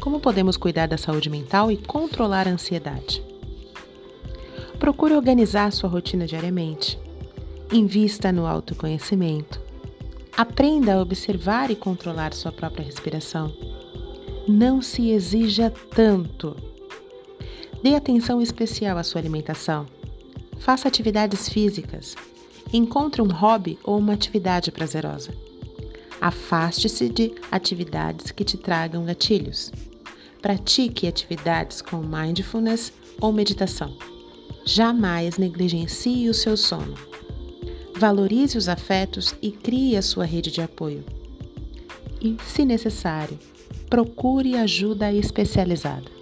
como podemos cuidar da saúde mental e controlar a ansiedade. Procure organizar sua rotina diariamente. Invista no autoconhecimento. Aprenda a observar e controlar sua própria respiração. Não se exija tanto. Dê atenção especial à sua alimentação. Faça atividades físicas. Encontre um hobby ou uma atividade prazerosa. Afaste-se de atividades que te tragam gatilhos. Pratique atividades com mindfulness ou meditação. Jamais negligencie o seu sono. Valorize os afetos e crie a sua rede de apoio. E, se necessário, procure ajuda especializada.